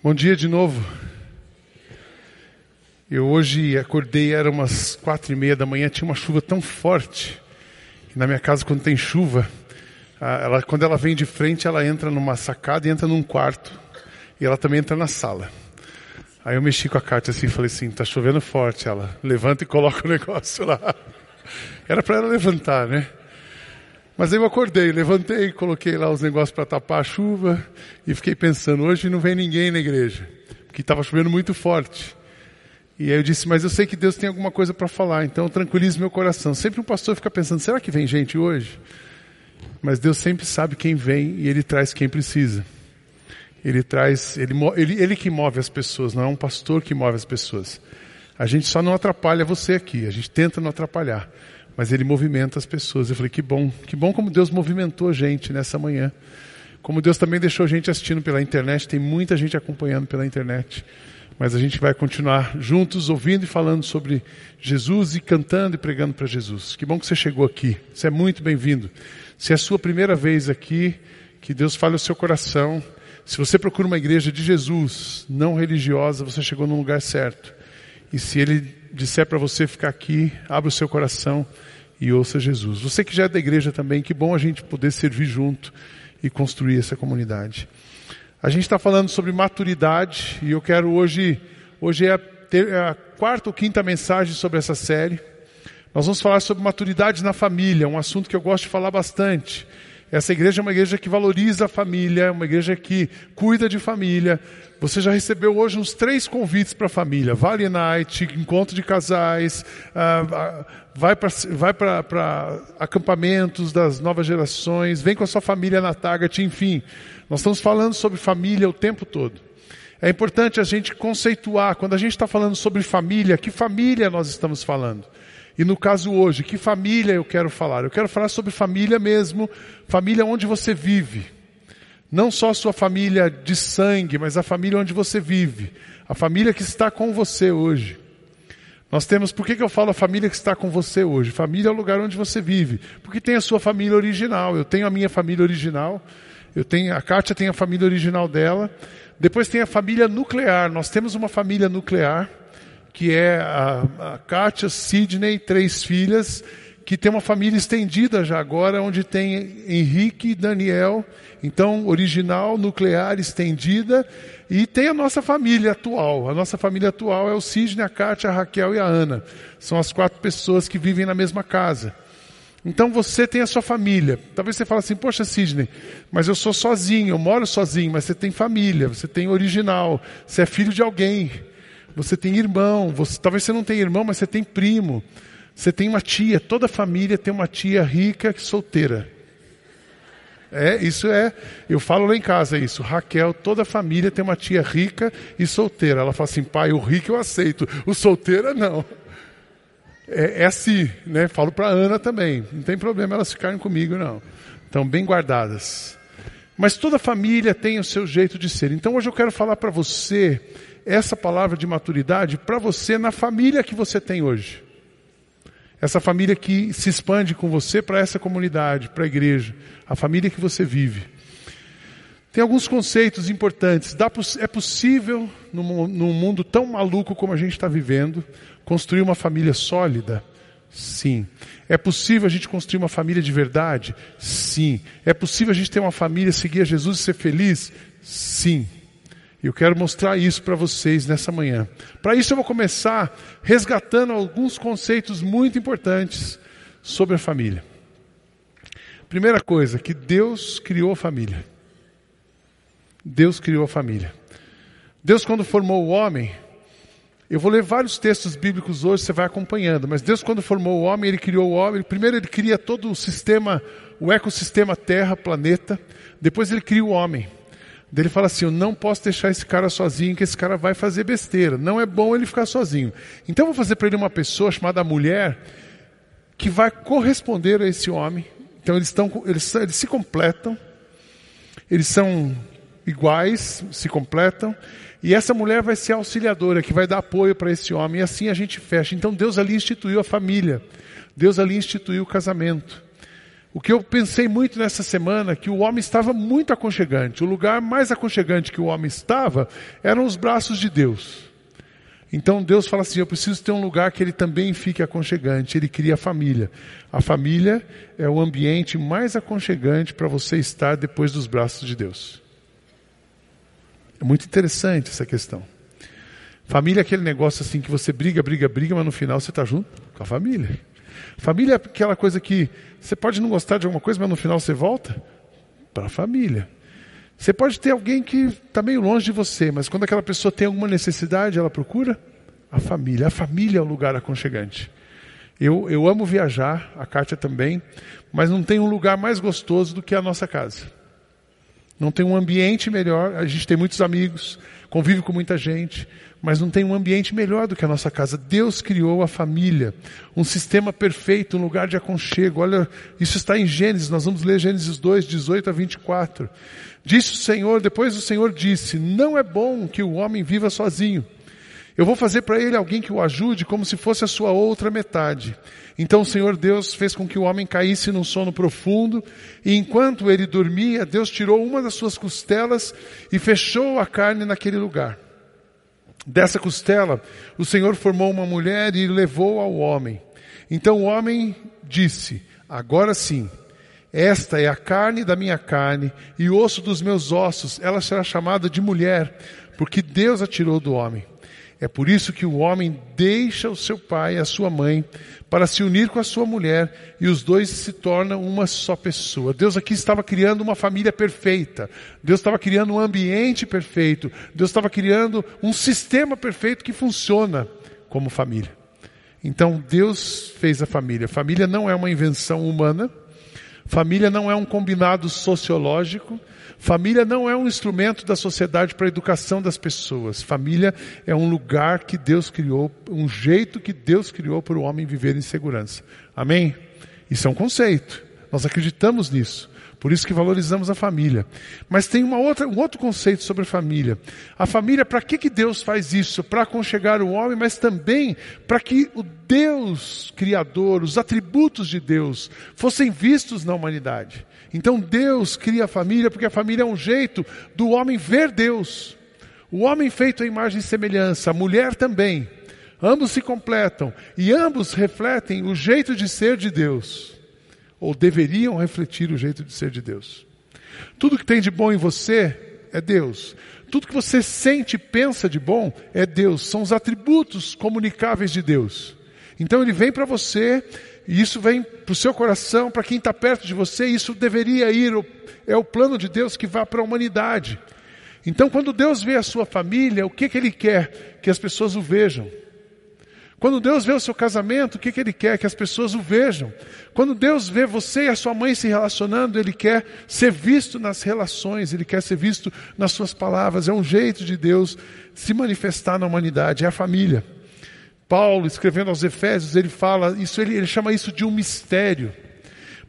Bom dia de novo. Eu hoje acordei, era umas quatro e meia da manhã, tinha uma chuva tão forte. Na minha casa, quando tem chuva, ela, quando ela vem de frente, ela entra numa sacada e entra num quarto. E ela também entra na sala. Aí eu mexi com a carta assim e falei assim, tá chovendo forte. Ela levanta e coloca o negócio lá. Era para ela levantar, né? Mas eu acordei, levantei, coloquei lá os negócios para tapar a chuva e fiquei pensando, hoje não vem ninguém na igreja, porque estava chovendo muito forte. E aí eu disse, mas eu sei que Deus tem alguma coisa para falar, então tranquilize meu coração. Sempre um pastor fica pensando, será que vem gente hoje? Mas Deus sempre sabe quem vem e Ele traz quem precisa. Ele traz, ele, ele, ele que move as pessoas, não é um pastor que move as pessoas. A gente só não atrapalha você aqui, a gente tenta não atrapalhar mas ele movimenta as pessoas. Eu falei, que bom, que bom como Deus movimentou a gente nessa manhã. Como Deus também deixou a gente assistindo pela internet, tem muita gente acompanhando pela internet. Mas a gente vai continuar juntos, ouvindo e falando sobre Jesus e cantando e pregando para Jesus. Que bom que você chegou aqui. Você é muito bem-vindo. Se é a sua primeira vez aqui, que Deus fale o seu coração. Se você procura uma igreja de Jesus, não religiosa, você chegou no lugar certo. E se Ele disser para você ficar aqui, abra o seu coração e ouça Jesus. Você que já é da igreja também, que bom a gente poder servir junto e construir essa comunidade. A gente está falando sobre maturidade e eu quero hoje, hoje é a, ter, é a quarta ou quinta mensagem sobre essa série. Nós vamos falar sobre maturidade na família, um assunto que eu gosto de falar bastante. Essa igreja é uma igreja que valoriza a família, é uma igreja que cuida de família. Você já recebeu hoje uns três convites para a família: Vale Night, encontro de casais, uh, vai para acampamentos das novas gerações, vem com a sua família na Target, enfim. Nós estamos falando sobre família o tempo todo. É importante a gente conceituar, quando a gente está falando sobre família, que família nós estamos falando? E no caso hoje, que família eu quero falar? Eu quero falar sobre família mesmo, família onde você vive. Não só a sua família de sangue, mas a família onde você vive. A família que está com você hoje. Nós temos, por que, que eu falo a família que está com você hoje? Família é o lugar onde você vive. Porque tem a sua família original. Eu tenho a minha família original. Eu tenho, a Kátia tem a família original dela. Depois tem a família nuclear. Nós temos uma família nuclear que é a, a Kátia, Sidney, três filhas, que tem uma família estendida já agora, onde tem Henrique e Daniel, então original, nuclear, estendida, e tem a nossa família atual. A nossa família atual é o Sidney, a Kátia, a Raquel e a Ana. São as quatro pessoas que vivem na mesma casa. Então você tem a sua família. Talvez você fale assim, poxa Sidney, mas eu sou sozinho, eu moro sozinho, mas você tem família, você tem original, você é filho de alguém você tem irmão, você, talvez você não tenha irmão, mas você tem primo, você tem uma tia, toda família tem uma tia rica solteira. É, isso é, eu falo lá em casa isso, Raquel, toda família tem uma tia rica e solteira. Ela fala assim, pai, o rico eu aceito, o solteira não. É, é assim, né? Falo para Ana também, não tem problema elas ficarem comigo não. Estão bem guardadas. Mas toda família tem o seu jeito de ser. Então hoje eu quero falar para você essa palavra de maturidade para você na família que você tem hoje. Essa família que se expande com você para essa comunidade, para a igreja, a família que você vive. Tem alguns conceitos importantes. é possível, num, num mundo tão maluco como a gente está vivendo, construir uma família sólida? Sim. É possível a gente construir uma família de verdade? Sim. É possível a gente ter uma família, seguir a Jesus e ser feliz? Sim. Eu quero mostrar isso para vocês nessa manhã. Para isso eu vou começar resgatando alguns conceitos muito importantes sobre a família. Primeira coisa, que Deus criou a família. Deus criou a família. Deus quando formou o homem, eu vou ler vários textos bíblicos hoje, você vai acompanhando, mas Deus quando formou o homem, ele criou o homem, primeiro ele cria todo o sistema, o ecossistema Terra, planeta, depois ele cria o homem. Ele fala assim: Eu não posso deixar esse cara sozinho, que esse cara vai fazer besteira. Não é bom ele ficar sozinho. Então eu vou fazer para ele uma pessoa chamada mulher que vai corresponder a esse homem. Então eles, estão, eles, eles se completam, eles são iguais, se completam. E essa mulher vai ser auxiliadora, que vai dar apoio para esse homem. E assim a gente fecha. Então Deus ali instituiu a família. Deus ali instituiu o casamento. O que eu pensei muito nessa semana, que o homem estava muito aconchegante. O lugar mais aconchegante que o homem estava eram os braços de Deus. Então Deus fala assim: eu preciso ter um lugar que ele também fique aconchegante. Ele cria a família. A família é o ambiente mais aconchegante para você estar depois dos braços de Deus. É muito interessante essa questão. Família é aquele negócio assim que você briga, briga, briga, mas no final você está junto com a família. Família é aquela coisa que você pode não gostar de alguma coisa, mas no final você volta para a família. Você pode ter alguém que está meio longe de você, mas quando aquela pessoa tem alguma necessidade, ela procura a família. A família é o lugar aconchegante. Eu, eu amo viajar, a Kátia também, mas não tem um lugar mais gostoso do que a nossa casa. Não tem um ambiente melhor. A gente tem muitos amigos, convive com muita gente, mas não tem um ambiente melhor do que a nossa casa. Deus criou a família, um sistema perfeito, um lugar de aconchego. Olha, isso está em Gênesis, nós vamos ler Gênesis 2, 18 a 24. Disse o Senhor, depois o Senhor disse: Não é bom que o homem viva sozinho. Eu vou fazer para ele alguém que o ajude como se fosse a sua outra metade. Então o Senhor Deus fez com que o homem caísse num sono profundo, e enquanto ele dormia, Deus tirou uma das suas costelas e fechou a carne naquele lugar. Dessa costela, o Senhor formou uma mulher e levou ao homem. Então o homem disse: Agora sim, esta é a carne da minha carne e osso dos meus ossos, ela será chamada de mulher, porque Deus a tirou do homem. É por isso que o homem deixa o seu pai e a sua mãe para se unir com a sua mulher e os dois se tornam uma só pessoa. Deus aqui estava criando uma família perfeita. Deus estava criando um ambiente perfeito. Deus estava criando um sistema perfeito que funciona como família. Então Deus fez a família. Família não é uma invenção humana. Família não é um combinado sociológico. Família não é um instrumento da sociedade para a educação das pessoas. Família é um lugar que Deus criou, um jeito que Deus criou para o homem viver em segurança. Amém? Isso é um conceito. Nós acreditamos nisso. Por isso que valorizamos a família. Mas tem uma outra, um outro conceito sobre família. A família, para que, que Deus faz isso? Para aconchegar o homem, mas também para que o Deus Criador, os atributos de Deus, fossem vistos na humanidade. Então Deus cria a família porque a família é um jeito do homem ver Deus. O homem feito à imagem e semelhança, a mulher também. Ambos se completam e ambos refletem o jeito de ser de Deus. Ou deveriam refletir o jeito de ser de Deus. Tudo que tem de bom em você é Deus. Tudo que você sente e pensa de bom é Deus. São os atributos comunicáveis de Deus. Então ele vem para você e isso vem para o seu coração, para quem está perto de você, isso deveria ir, é o plano de Deus que vá para a humanidade. Então, quando Deus vê a sua família, o que, que Ele quer? Que as pessoas o vejam. Quando Deus vê o seu casamento, o que, que Ele quer? Que as pessoas o vejam. Quando Deus vê você e a sua mãe se relacionando, Ele quer ser visto nas relações, Ele quer ser visto nas suas palavras. É um jeito de Deus se manifestar na humanidade, é a família. Paulo, escrevendo aos Efésios, ele fala, isso ele, ele chama isso de um mistério.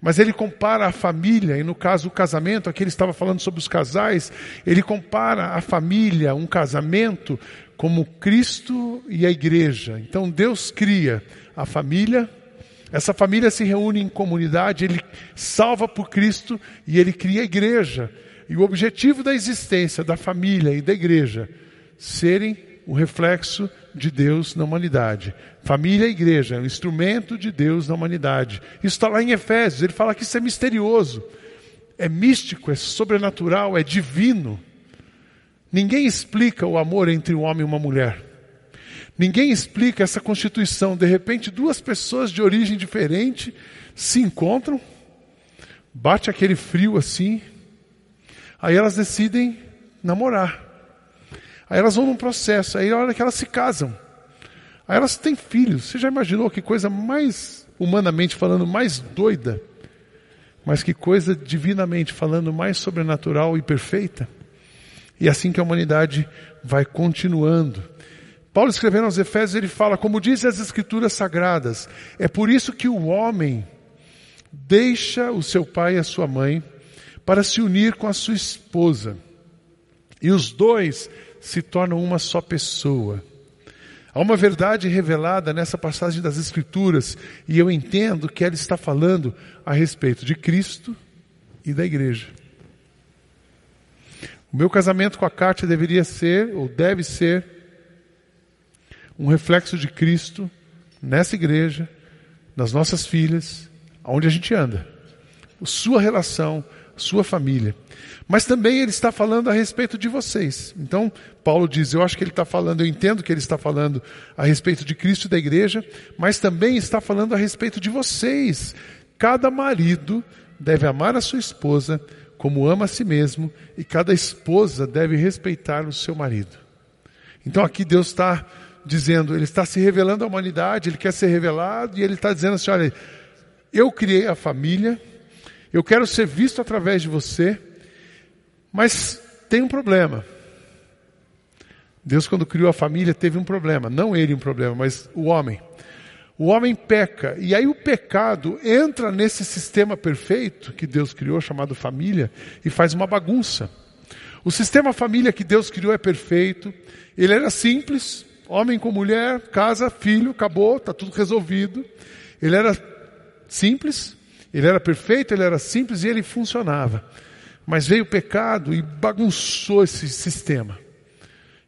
Mas ele compara a família, e no caso o casamento, aqui ele estava falando sobre os casais, ele compara a família, um casamento, como Cristo e a igreja. Então Deus cria a família, essa família se reúne em comunidade, ele salva por Cristo e ele cria a igreja. E o objetivo da existência da família e da igreja serem o reflexo de Deus na humanidade. Família e igreja é um instrumento de Deus na humanidade. Isso está lá em Efésios, ele fala que isso é misterioso, é místico, é sobrenatural, é divino. Ninguém explica o amor entre um homem e uma mulher. Ninguém explica essa constituição. De repente, duas pessoas de origem diferente se encontram, bate aquele frio assim, aí elas decidem namorar. Aí elas vão num processo, aí a hora que elas se casam. Aí elas têm filhos. Você já imaginou que coisa mais, humanamente falando, mais doida? Mas que coisa divinamente falando mais sobrenatural e perfeita? E assim que a humanidade vai continuando. Paulo escrevendo aos Efésios, ele fala, como dizem as escrituras sagradas, é por isso que o homem deixa o seu pai e a sua mãe para se unir com a sua esposa. E os dois se tornam uma só pessoa. Há uma verdade revelada nessa passagem das Escrituras e eu entendo que ela está falando a respeito de Cristo e da igreja. O meu casamento com a Kátia deveria ser, ou deve ser, um reflexo de Cristo nessa igreja, nas nossas filhas, aonde a gente anda. Sua relação, sua família. Mas também ele está falando a respeito de vocês. Então, Paulo diz: Eu acho que ele está falando, eu entendo que ele está falando a respeito de Cristo e da igreja, mas também está falando a respeito de vocês. Cada marido deve amar a sua esposa como ama a si mesmo, e cada esposa deve respeitar o seu marido. Então aqui Deus está dizendo, Ele está se revelando à humanidade, Ele quer ser revelado, e Ele está dizendo assim: olha, eu criei a família, eu quero ser visto através de você, mas tem um problema. Deus, quando criou a família, teve um problema. Não ele um problema, mas o homem. O homem peca, e aí o pecado entra nesse sistema perfeito que Deus criou, chamado família, e faz uma bagunça. O sistema família que Deus criou é perfeito, ele era simples, homem com mulher, casa, filho, acabou, está tudo resolvido. Ele era simples, ele era perfeito, ele era simples e ele funcionava. Mas veio o pecado e bagunçou esse sistema.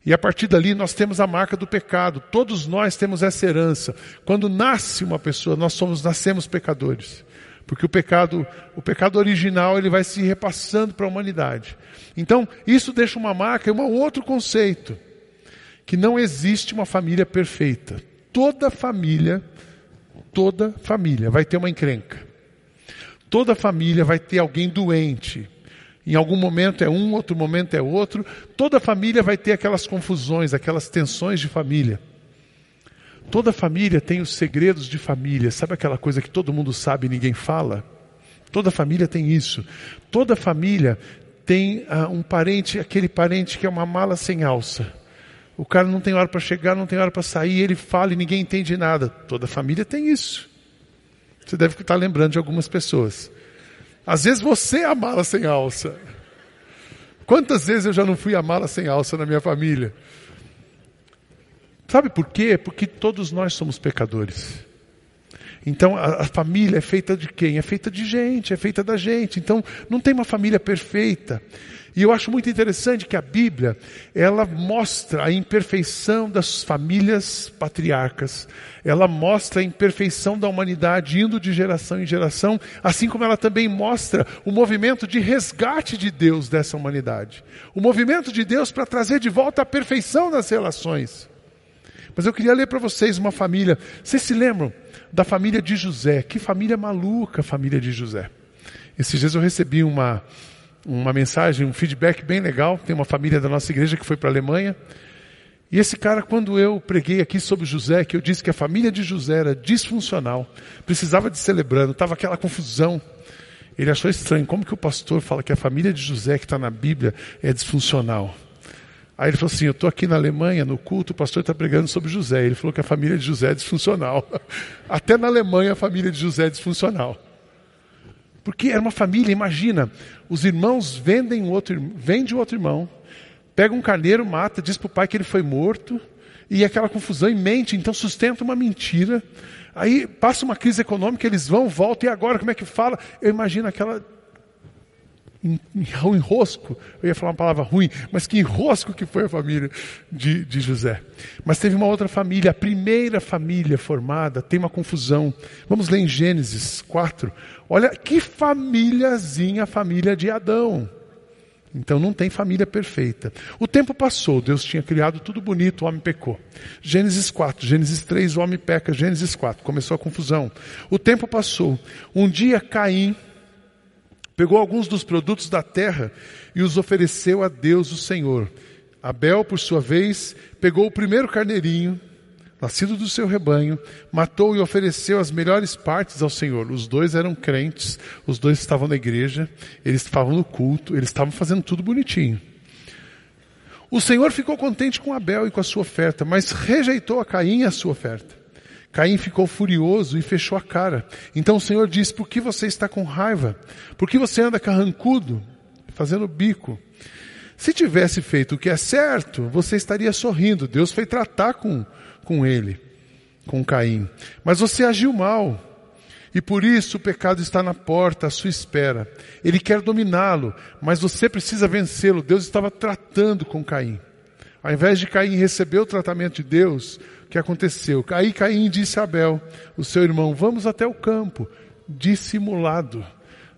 E a partir dali nós temos a marca do pecado. Todos nós temos essa herança. Quando nasce uma pessoa, nós somos nascemos pecadores. Porque o pecado, o pecado original, ele vai se repassando para a humanidade. Então, isso deixa uma marca e um outro conceito, que não existe uma família perfeita. Toda família, toda família vai ter uma encrenca. Toda família vai ter alguém doente. Em algum momento é um, outro momento é outro. Toda família vai ter aquelas confusões, aquelas tensões de família. Toda família tem os segredos de família. Sabe aquela coisa que todo mundo sabe e ninguém fala? Toda família tem isso. Toda família tem ah, um parente, aquele parente que é uma mala sem alça. O cara não tem hora para chegar, não tem hora para sair, ele fala e ninguém entende nada. Toda família tem isso. Você deve estar lembrando de algumas pessoas. Às vezes você é a mala sem alça. Quantas vezes eu já não fui a mala sem alça na minha família? Sabe por quê? Porque todos nós somos pecadores. Então a, a, família é feita de quem? É feita de gente, é feita da gente. Então não tem uma família perfeita. E eu acho muito interessante que a Bíblia, ela mostra a imperfeição das famílias patriarcas. Ela mostra a imperfeição da humanidade indo de geração em geração, assim como ela também mostra o movimento de resgate de Deus dessa humanidade. O movimento de Deus para trazer de volta a perfeição das relações. Mas eu queria ler para vocês uma família. Vocês se lembram da família de José? Que família maluca a família de José. Esses dias eu recebi uma uma mensagem, um feedback bem legal. Tem uma família da nossa igreja que foi para a Alemanha. E esse cara, quando eu preguei aqui sobre José, que eu disse que a família de José era disfuncional, precisava de celebrando, estava aquela confusão. Ele achou estranho, como que o pastor fala que a família de José que está na Bíblia é disfuncional? Aí ele falou assim: Eu estou aqui na Alemanha, no culto, o pastor está pregando sobre José. Ele falou que a família de José é disfuncional. Até na Alemanha a família de José é disfuncional. Porque era uma família, imagina, os irmãos vendem outro, vende o outro irmão, pega um carneiro, mata, diz para o pai que ele foi morto, e aquela confusão em mente, então sustenta uma mentira. Aí passa uma crise econômica, eles vão, voltam, e agora como é que fala? Eu imagino aquela enrosco, eu ia falar uma palavra ruim, mas que enrosco que foi a família de, de José. Mas teve uma outra família, a primeira família formada, tem uma confusão. Vamos ler em Gênesis 4. Olha que famíliazinha a família de Adão. Então não tem família perfeita. O tempo passou, Deus tinha criado tudo bonito, o homem pecou. Gênesis 4, Gênesis 3, o homem peca, Gênesis 4, começou a confusão. O tempo passou. Um dia Caim Pegou alguns dos produtos da terra e os ofereceu a Deus, o Senhor. Abel, por sua vez, pegou o primeiro carneirinho, nascido do seu rebanho, matou e ofereceu as melhores partes ao Senhor. Os dois eram crentes, os dois estavam na igreja, eles estavam no culto, eles estavam fazendo tudo bonitinho. O Senhor ficou contente com Abel e com a sua oferta, mas rejeitou a Caim e a sua oferta. Caim ficou furioso e fechou a cara. Então o Senhor disse: Por que você está com raiva? Por que você anda carrancudo, fazendo bico? Se tivesse feito o que é certo, você estaria sorrindo. Deus foi tratar com, com ele, com Caim. Mas você agiu mal. E por isso o pecado está na porta, à sua espera. Ele quer dominá-lo, mas você precisa vencê-lo. Deus estava tratando com Caim. Ao invés de Caim receber o tratamento de Deus, que aconteceu? Aí Caim disse a Abel, o seu irmão, vamos até o campo, dissimulado.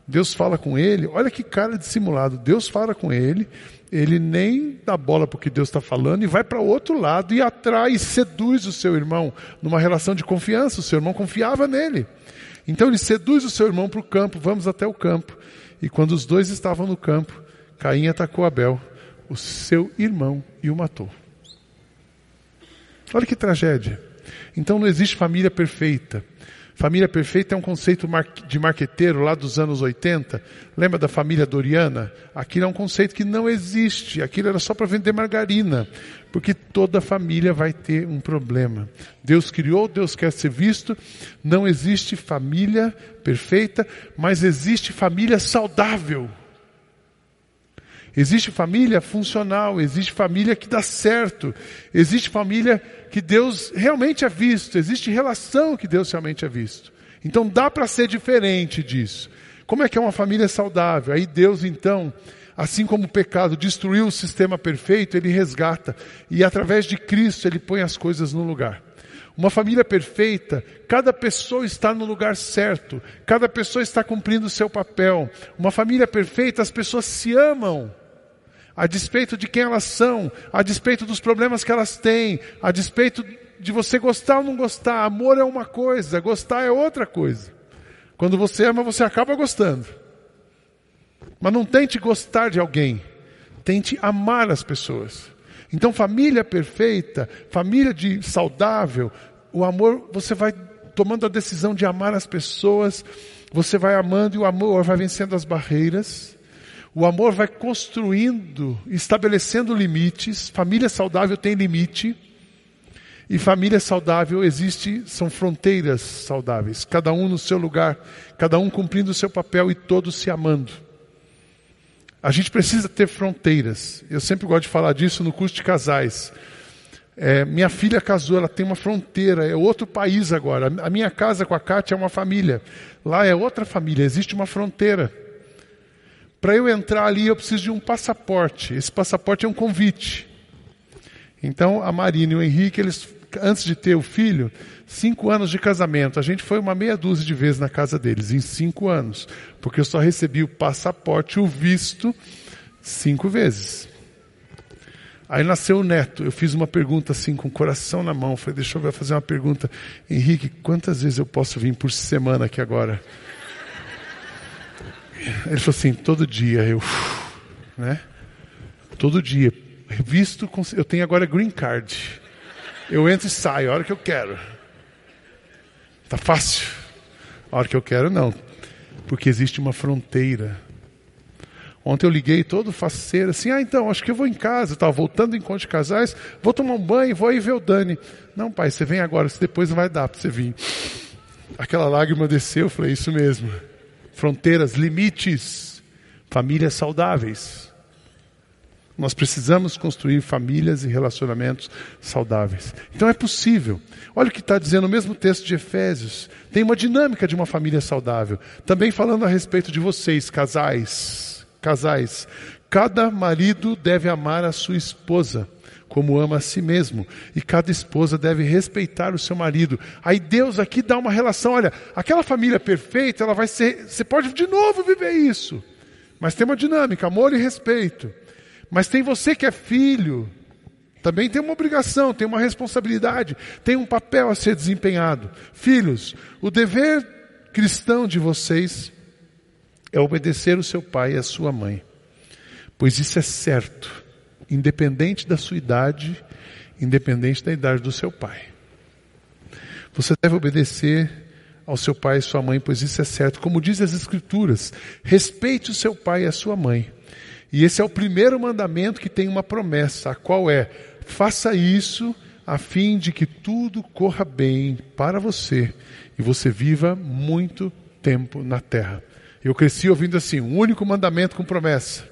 Deus fala com ele, olha que cara dissimulado. Deus fala com ele, ele nem dá bola porque Deus está falando e vai para o outro lado e atrai, seduz o seu irmão numa relação de confiança. O seu irmão confiava nele. Então ele seduz o seu irmão para o campo, vamos até o campo. E quando os dois estavam no campo, Caim atacou Abel, o seu irmão, e o matou. Olha que tragédia. Então não existe família perfeita. Família perfeita é um conceito de marqueteiro lá dos anos 80. Lembra da família Doriana? Aquilo é um conceito que não existe. Aquilo era só para vender margarina. Porque toda família vai ter um problema. Deus criou, Deus quer ser visto. Não existe família perfeita, mas existe família saudável. Existe família funcional, existe família que dá certo, existe família que Deus realmente é visto, existe relação que Deus realmente é visto. Então dá para ser diferente disso. Como é que é uma família saudável? Aí Deus então, assim como o pecado destruiu o sistema perfeito, ele resgata e através de Cristo ele põe as coisas no lugar. Uma família perfeita, cada pessoa está no lugar certo, cada pessoa está cumprindo o seu papel. Uma família perfeita, as pessoas se amam a despeito de quem elas são, a despeito dos problemas que elas têm, a despeito de você gostar ou não gostar. Amor é uma coisa, gostar é outra coisa. Quando você ama, você acaba gostando. Mas não tente gostar de alguém, tente amar as pessoas. Então, família perfeita, família de saudável, o amor, você vai tomando a decisão de amar as pessoas, você vai amando e o amor vai vencendo as barreiras. O amor vai construindo, estabelecendo limites. Família saudável tem limite. E família saudável existe, são fronteiras saudáveis. Cada um no seu lugar, cada um cumprindo o seu papel e todos se amando. A gente precisa ter fronteiras. Eu sempre gosto de falar disso no curso de casais. É, minha filha casou, ela tem uma fronteira, é outro país agora. A minha casa com a Kátia é uma família. Lá é outra família, existe uma fronteira. Para eu entrar ali, eu preciso de um passaporte. Esse passaporte é um convite. Então, a Marina e o Henrique, eles, antes de ter o filho, cinco anos de casamento. A gente foi uma meia dúzia de vezes na casa deles, em cinco anos. Porque eu só recebi o passaporte, o visto, cinco vezes. Aí nasceu o neto. Eu fiz uma pergunta assim, com o coração na mão. Falei, deixa eu fazer uma pergunta. Henrique, quantas vezes eu posso vir por semana aqui agora? Ele falou assim, todo dia eu, né? Todo dia, visto, eu tenho agora green card. Eu entro e saio a hora que eu quero. Tá fácil. A hora que eu quero não, porque existe uma fronteira. Ontem eu liguei todo faceiro, assim, ah, então, acho que eu vou em casa, estava voltando do encontro de casais, vou tomar um banho, vou aí ver o Dani. Não, pai, você vem agora, depois não vai dar para você vir. Aquela lágrima desceu, eu falei, isso mesmo fronteiras, limites, famílias saudáveis. Nós precisamos construir famílias e relacionamentos saudáveis. Então é possível. Olha o que está dizendo o mesmo texto de Efésios. Tem uma dinâmica de uma família saudável. Também falando a respeito de vocês, casais. Casais. Cada marido deve amar a sua esposa como ama a si mesmo. E cada esposa deve respeitar o seu marido. Aí Deus aqui dá uma relação, olha, aquela família perfeita, ela vai ser, você pode de novo viver isso. Mas tem uma dinâmica, amor e respeito. Mas tem você que é filho, também tem uma obrigação, tem uma responsabilidade, tem um papel a ser desempenhado. Filhos, o dever cristão de vocês é obedecer o seu pai e a sua mãe, pois isso é certo independente da sua idade, independente da idade do seu pai. Você deve obedecer ao seu pai e sua mãe, pois isso é certo. Como diz as Escrituras, respeite o seu pai e a sua mãe. E esse é o primeiro mandamento que tem uma promessa, a qual é: faça isso a fim de que tudo corra bem para você e você viva muito tempo na terra. Eu cresci ouvindo assim, um único mandamento com promessa.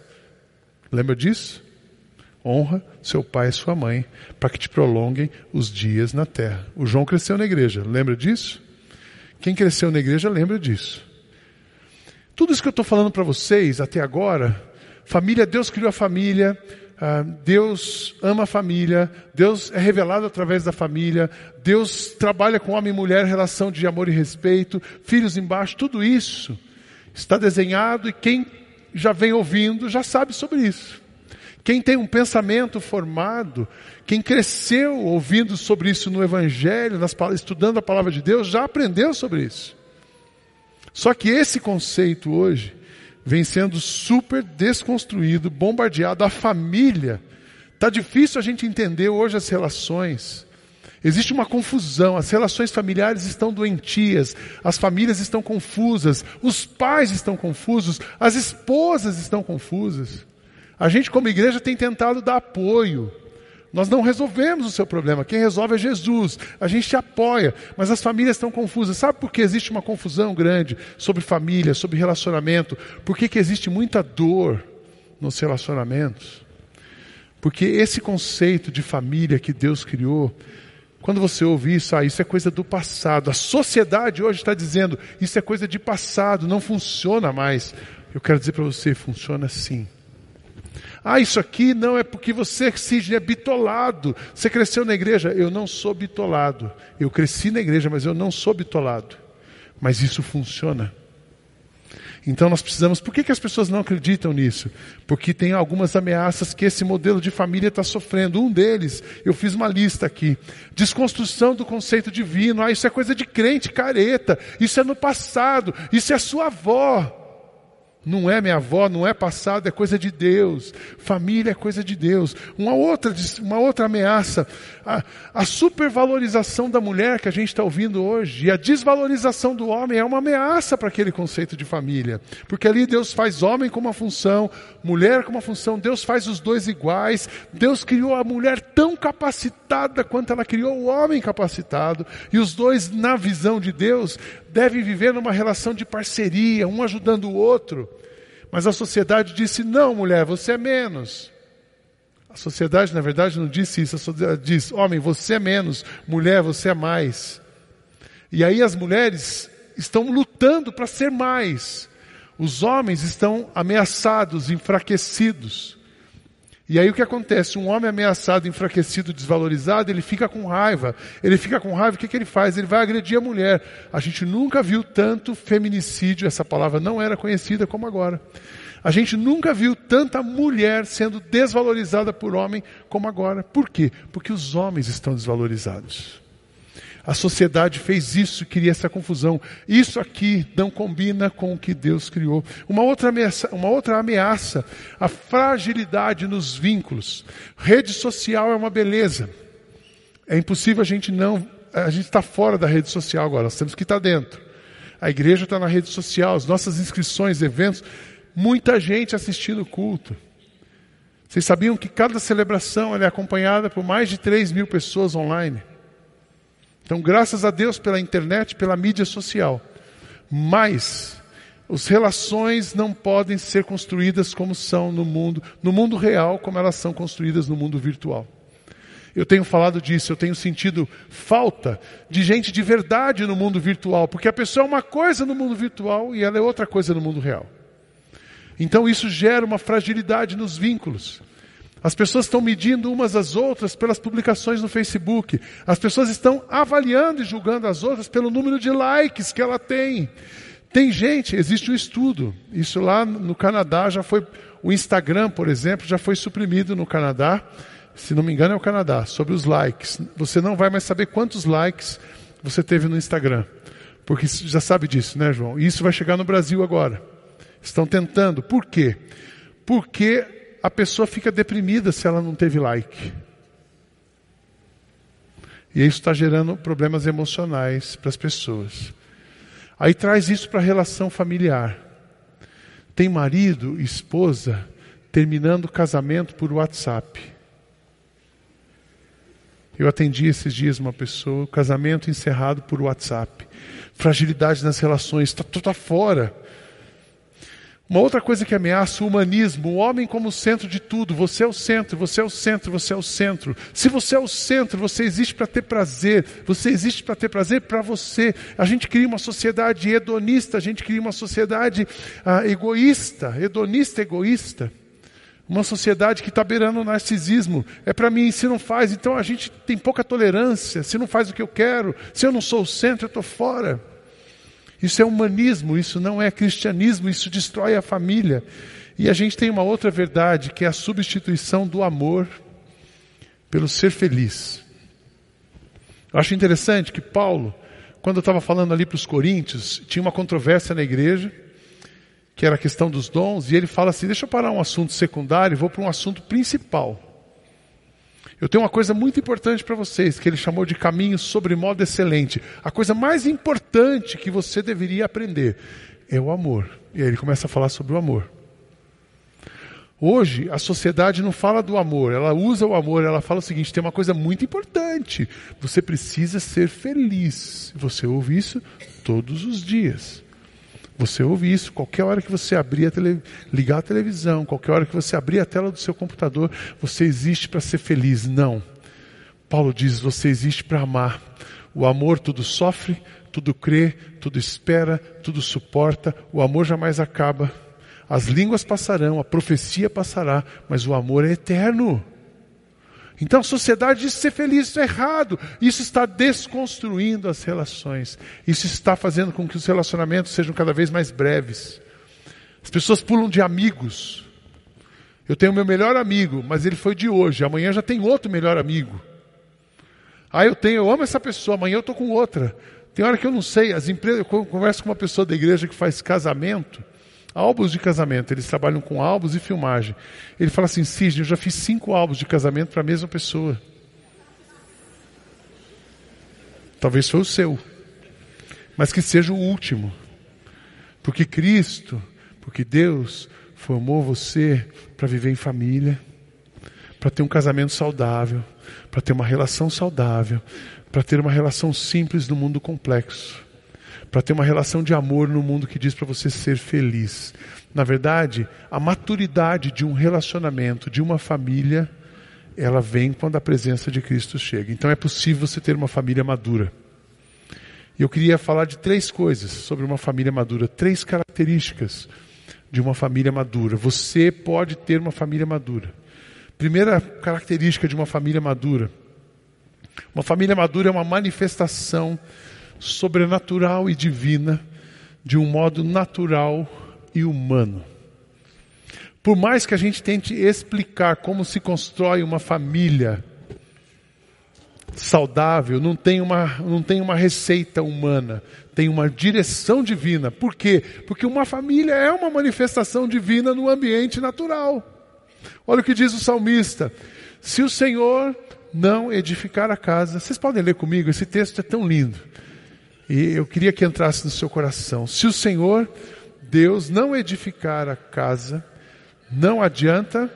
Lembra disso? Honra seu pai e sua mãe, para que te prolonguem os dias na terra. O João cresceu na igreja, lembra disso? Quem cresceu na igreja lembra disso. Tudo isso que eu estou falando para vocês até agora, família, Deus criou a família, ah, Deus ama a família, Deus é revelado através da família, Deus trabalha com homem e mulher, relação de amor e respeito, filhos embaixo, tudo isso está desenhado e quem já vem ouvindo já sabe sobre isso. Quem tem um pensamento formado, quem cresceu ouvindo sobre isso no Evangelho, nas, estudando a palavra de Deus, já aprendeu sobre isso. Só que esse conceito hoje vem sendo super desconstruído, bombardeado. A família, está difícil a gente entender hoje as relações. Existe uma confusão, as relações familiares estão doentias, as famílias estão confusas, os pais estão confusos, as esposas estão confusas. A gente, como igreja, tem tentado dar apoio. Nós não resolvemos o seu problema. Quem resolve é Jesus. A gente te apoia, mas as famílias estão confusas. Sabe por que existe uma confusão grande sobre família, sobre relacionamento? Por que, que existe muita dor nos relacionamentos? Porque esse conceito de família que Deus criou, quando você ouve isso, ah, isso é coisa do passado. A sociedade hoje está dizendo, isso é coisa de passado, não funciona mais. Eu quero dizer para você, funciona sim. Ah, isso aqui não é porque você, é bitolado. Você cresceu na igreja. Eu não sou bitolado. Eu cresci na igreja, mas eu não sou bitolado. Mas isso funciona. Então nós precisamos. Por que, que as pessoas não acreditam nisso? Porque tem algumas ameaças que esse modelo de família está sofrendo. Um deles, eu fiz uma lista aqui: desconstrução do conceito divino. Ah, isso é coisa de crente careta. Isso é no passado. Isso é sua avó. Não é minha avó, não é passado, é coisa de Deus. Família é coisa de Deus. Uma outra, uma outra ameaça, a, a supervalorização da mulher que a gente está ouvindo hoje, e a desvalorização do homem é uma ameaça para aquele conceito de família. Porque ali Deus faz homem com uma função, mulher com uma função, Deus faz os dois iguais. Deus criou a mulher tão capacitada quanto ela criou o homem capacitado. E os dois, na visão de Deus, devem viver numa relação de parceria, um ajudando o outro. Mas a sociedade disse: não, mulher, você é menos. A sociedade, na verdade, não disse isso. A sociedade diz: homem, você é menos, mulher, você é mais. E aí as mulheres estão lutando para ser mais. Os homens estão ameaçados, enfraquecidos. E aí o que acontece? Um homem ameaçado, enfraquecido, desvalorizado, ele fica com raiva. Ele fica com raiva, o que, que ele faz? Ele vai agredir a mulher. A gente nunca viu tanto feminicídio, essa palavra não era conhecida como agora. A gente nunca viu tanta mulher sendo desvalorizada por homem como agora. Por quê? Porque os homens estão desvalorizados. A sociedade fez isso, queria essa confusão. Isso aqui não combina com o que Deus criou. Uma outra ameaça, uma outra ameaça a fragilidade nos vínculos. Rede social é uma beleza. É impossível a gente não. A gente está fora da rede social agora, nós temos que estar dentro. A igreja está na rede social, as nossas inscrições, eventos, muita gente assistindo o culto. Vocês sabiam que cada celebração é acompanhada por mais de 3 mil pessoas online? Então, graças a Deus pela internet, pela mídia social. Mas as relações não podem ser construídas como são no mundo, no mundo real, como elas são construídas no mundo virtual. Eu tenho falado disso, eu tenho sentido falta de gente de verdade no mundo virtual, porque a pessoa é uma coisa no mundo virtual e ela é outra coisa no mundo real. Então isso gera uma fragilidade nos vínculos. As pessoas estão medindo umas às outras pelas publicações no Facebook. As pessoas estão avaliando e julgando as outras pelo número de likes que ela tem. Tem gente, existe um estudo. Isso lá no Canadá já foi. O Instagram, por exemplo, já foi suprimido no Canadá. Se não me engano, é o Canadá, sobre os likes. Você não vai mais saber quantos likes você teve no Instagram. Porque já sabe disso, né, João? E isso vai chegar no Brasil agora. Estão tentando. Por quê? Porque a pessoa fica deprimida se ela não teve like. E isso está gerando problemas emocionais para as pessoas. Aí traz isso para a relação familiar. Tem marido e esposa terminando o casamento por WhatsApp. Eu atendi esses dias uma pessoa, casamento encerrado por WhatsApp. Fragilidade nas relações, está tá fora. Uma outra coisa que ameaça o humanismo, o homem como centro de tudo. Você é o centro, você é o centro, você é o centro. Se você é o centro, você existe para ter prazer. Você existe para ter prazer para você. A gente cria uma sociedade hedonista, a gente cria uma sociedade ah, egoísta, hedonista, egoísta. Uma sociedade que está beirando o narcisismo. É para mim, se não faz, então a gente tem pouca tolerância. Se não faz o que eu quero, se eu não sou o centro, eu estou fora. Isso é humanismo, isso não é cristianismo, isso destrói a família. E a gente tem uma outra verdade, que é a substituição do amor pelo ser feliz. Eu acho interessante que Paulo, quando eu estava falando ali para os coríntios, tinha uma controvérsia na igreja, que era a questão dos dons, e ele fala assim: deixa eu parar um assunto secundário e vou para um assunto principal. Eu tenho uma coisa muito importante para vocês, que ele chamou de caminho sobre modo excelente. A coisa mais importante que você deveria aprender é o amor. E aí ele começa a falar sobre o amor. Hoje, a sociedade não fala do amor, ela usa o amor, ela fala o seguinte: tem uma coisa muito importante, você precisa ser feliz. Você ouve isso todos os dias. Você ouve isso qualquer hora que você abrir a tele... ligar a televisão, qualquer hora que você abrir a tela do seu computador, você existe para ser feliz. Não. Paulo diz: você existe para amar. O amor tudo sofre, tudo crê, tudo espera, tudo suporta. O amor jamais acaba. As línguas passarão, a profecia passará, mas o amor é eterno. Então a sociedade diz ser feliz, isso é errado. Isso está desconstruindo as relações. Isso está fazendo com que os relacionamentos sejam cada vez mais breves. As pessoas pulam de amigos. Eu tenho meu melhor amigo, mas ele foi de hoje. Amanhã já tem outro melhor amigo. Ah, eu tenho, eu amo essa pessoa, amanhã eu estou com outra. Tem hora que eu não sei, as empresas, eu converso com uma pessoa da igreja que faz casamento álbuns de casamento. Eles trabalham com álbuns e filmagem. Ele fala assim: Cisne, eu já fiz cinco álbuns de casamento para a mesma pessoa. Talvez foi o seu, mas que seja o último. Porque Cristo, porque Deus formou você para viver em família, para ter um casamento saudável, para ter uma relação saudável, para ter uma relação simples no mundo complexo para ter uma relação de amor no mundo que diz para você ser feliz. Na verdade, a maturidade de um relacionamento, de uma família, ela vem quando a presença de Cristo chega. Então é possível você ter uma família madura. E eu queria falar de três coisas sobre uma família madura, três características de uma família madura. Você pode ter uma família madura. Primeira característica de uma família madura. Uma família madura é uma manifestação sobrenatural e divina de um modo natural e humano. Por mais que a gente tente explicar como se constrói uma família saudável, não tem uma, não tem uma receita humana, tem uma direção divina. Por quê? Porque uma família é uma manifestação divina no ambiente natural. Olha o que diz o salmista: se o Senhor não edificar a casa, vocês podem ler comigo, esse texto é tão lindo. E eu queria que entrasse no seu coração. Se o Senhor, Deus, não edificar a casa, não adianta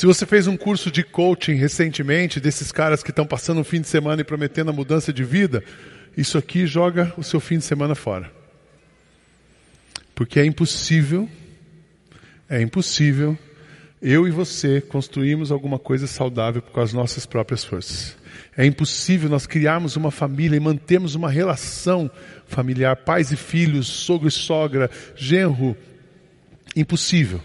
Se você fez um curso de coaching recentemente, desses caras que estão passando um fim de semana e prometendo a mudança de vida, isso aqui joga o seu fim de semana fora. Porque é impossível, é impossível eu e você construirmos alguma coisa saudável com as nossas próprias forças. É impossível nós criarmos uma família e mantermos uma relação familiar, pais e filhos, sogro e sogra, genro. Impossível.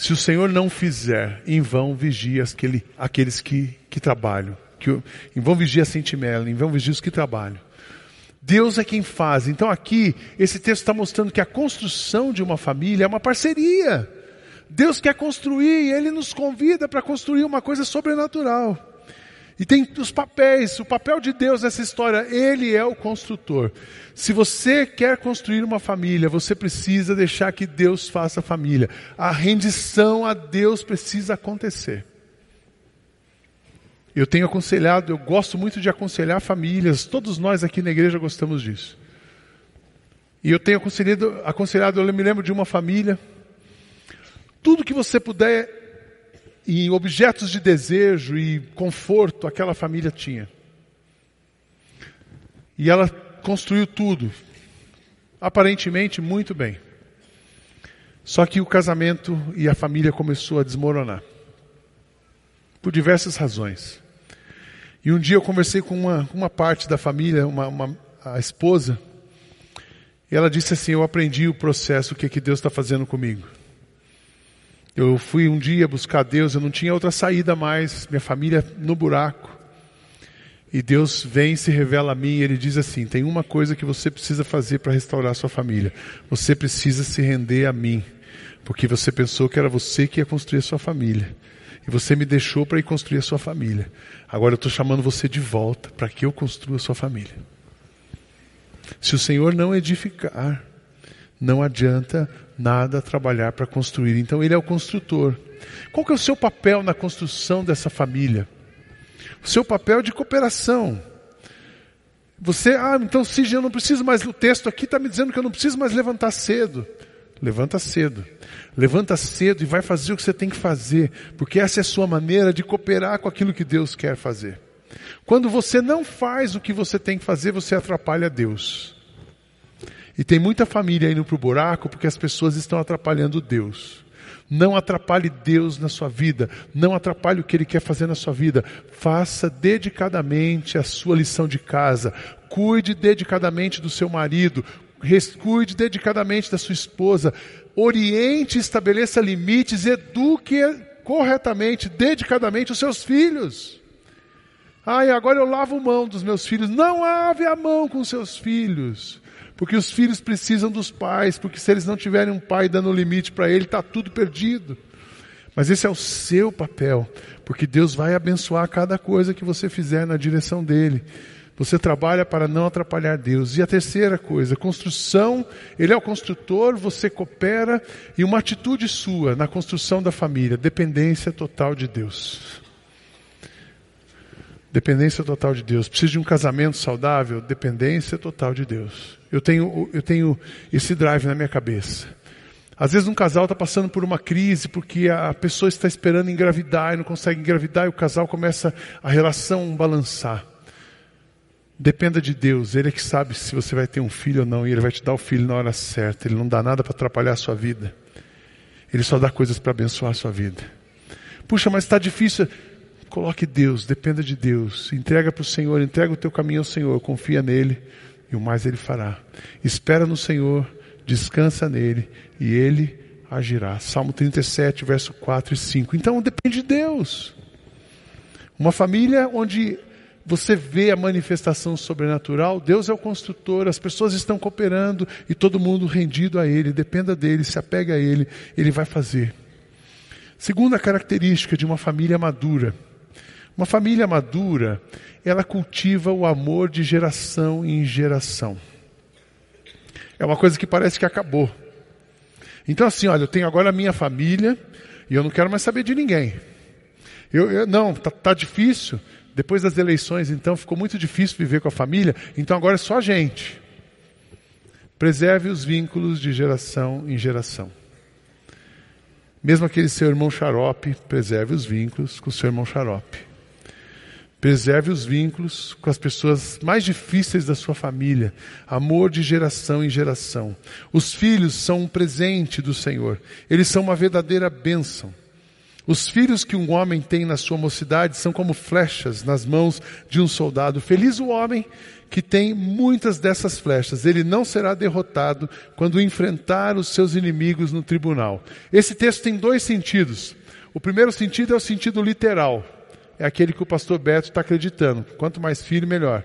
Se o Senhor não fizer, em vão vigia aquele, aqueles que, que trabalham. Que, em vão vigia a sentinela, em vão vigia os que trabalham. Deus é quem faz. Então aqui, esse texto está mostrando que a construção de uma família é uma parceria. Deus quer construir e Ele nos convida para construir uma coisa sobrenatural. E tem os papéis, o papel de Deus nessa história, Ele é o construtor. Se você quer construir uma família, você precisa deixar que Deus faça a família. A rendição a Deus precisa acontecer. Eu tenho aconselhado, eu gosto muito de aconselhar famílias, todos nós aqui na igreja gostamos disso. E eu tenho aconselhado, aconselhado eu me lembro de uma família, tudo que você puder em objetos de desejo e conforto aquela família tinha. E ela construiu tudo, aparentemente muito bem. Só que o casamento e a família começou a desmoronar. Por diversas razões. E um dia eu conversei com uma, uma parte da família, uma, uma, a esposa, e ela disse assim: Eu aprendi o processo, o que, que Deus está fazendo comigo. Eu fui um dia buscar Deus, eu não tinha outra saída mais, minha família no buraco. E Deus vem se revela a mim e Ele diz assim: tem uma coisa que você precisa fazer para restaurar sua família. Você precisa se render a mim. Porque você pensou que era você que ia construir a sua família. E você me deixou para ir construir a sua família. Agora eu estou chamando você de volta para que eu construa a sua família. Se o Senhor não edificar, não adianta nada trabalhar para construir. Então ele é o construtor. Qual que é o seu papel na construção dessa família? O seu papel de cooperação. Você, ah, então Cid, eu não preciso mais, o texto aqui está me dizendo que eu não preciso mais levantar cedo. Levanta cedo. Levanta cedo e vai fazer o que você tem que fazer, porque essa é a sua maneira de cooperar com aquilo que Deus quer fazer. Quando você não faz o que você tem que fazer, você atrapalha Deus. E tem muita família indo para o buraco porque as pessoas estão atrapalhando Deus. Não atrapalhe Deus na sua vida. Não atrapalhe o que Ele quer fazer na sua vida. Faça dedicadamente a sua lição de casa. Cuide dedicadamente do seu marido. Cuide dedicadamente da sua esposa. Oriente, estabeleça limites, eduque corretamente, dedicadamente os seus filhos. Ai, agora eu lavo mão dos meus filhos. Não lave a mão com seus filhos. Porque os filhos precisam dos pais, porque se eles não tiverem um pai dando limite para ele, está tudo perdido. Mas esse é o seu papel, porque Deus vai abençoar cada coisa que você fizer na direção dele. Você trabalha para não atrapalhar Deus. E a terceira coisa, construção, ele é o construtor, você coopera, e uma atitude sua na construção da família, dependência total de Deus. Dependência total de Deus. Precisa de um casamento saudável? Dependência total de Deus. Eu tenho, eu tenho esse drive na minha cabeça. Às vezes um casal está passando por uma crise porque a pessoa está esperando engravidar e não consegue engravidar e o casal começa a relação balançar. Dependa de Deus, Ele é que sabe se você vai ter um filho ou não e Ele vai te dar o filho na hora certa. Ele não dá nada para atrapalhar a sua vida. Ele só dá coisas para abençoar a sua vida. Puxa, mas está difícil. Coloque Deus, dependa de Deus. Entrega para o Senhor, entrega o teu caminho ao Senhor, confia nele e o mais ele fará. Espera no Senhor, descansa nele e ele agirá. Salmo 37, verso 4 e 5. Então depende de Deus. Uma família onde você vê a manifestação sobrenatural, Deus é o construtor, as pessoas estão cooperando e todo mundo rendido a Ele, dependa dele, se apega a Ele, Ele vai fazer. Segunda característica de uma família madura. Uma família madura, ela cultiva o amor de geração em geração. É uma coisa que parece que acabou. Então, assim, olha, eu tenho agora a minha família e eu não quero mais saber de ninguém. Eu, eu não, tá, tá difícil. Depois das eleições, então, ficou muito difícil viver com a família. Então, agora é só a gente. Preserve os vínculos de geração em geração. Mesmo aquele seu irmão xarope, preserve os vínculos com o seu irmão xarope. Preserve os vínculos com as pessoas mais difíceis da sua família. Amor de geração em geração. Os filhos são um presente do Senhor. Eles são uma verdadeira bênção. Os filhos que um homem tem na sua mocidade são como flechas nas mãos de um soldado. Feliz o homem que tem muitas dessas flechas. Ele não será derrotado quando enfrentar os seus inimigos no tribunal. Esse texto tem dois sentidos. O primeiro sentido é o sentido literal é aquele que o pastor Beto está acreditando. Quanto mais filho, melhor.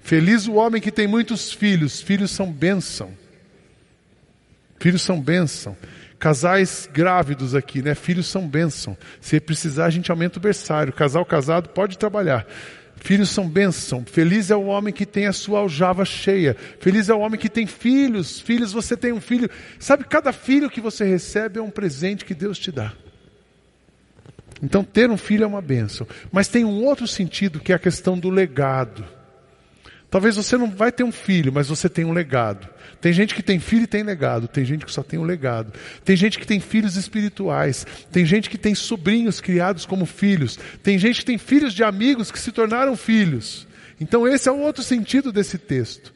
Feliz o homem que tem muitos filhos. Filhos são bênção. Filhos são bênção. Casais grávidos aqui, né? Filhos são bênção. Se precisar, a gente aumenta o berçário. Casal casado pode trabalhar. Filhos são bênção. Feliz é o homem que tem a sua aljava cheia. Feliz é o homem que tem filhos. Filhos, você tem um filho. Sabe, cada filho que você recebe é um presente que Deus te dá. Então, ter um filho é uma bênção. Mas tem um outro sentido que é a questão do legado. Talvez você não vai ter um filho, mas você tem um legado. Tem gente que tem filho e tem legado, tem gente que só tem um legado. Tem gente que tem filhos espirituais, tem gente que tem sobrinhos criados como filhos, tem gente que tem filhos de amigos que se tornaram filhos. Então esse é o outro sentido desse texto.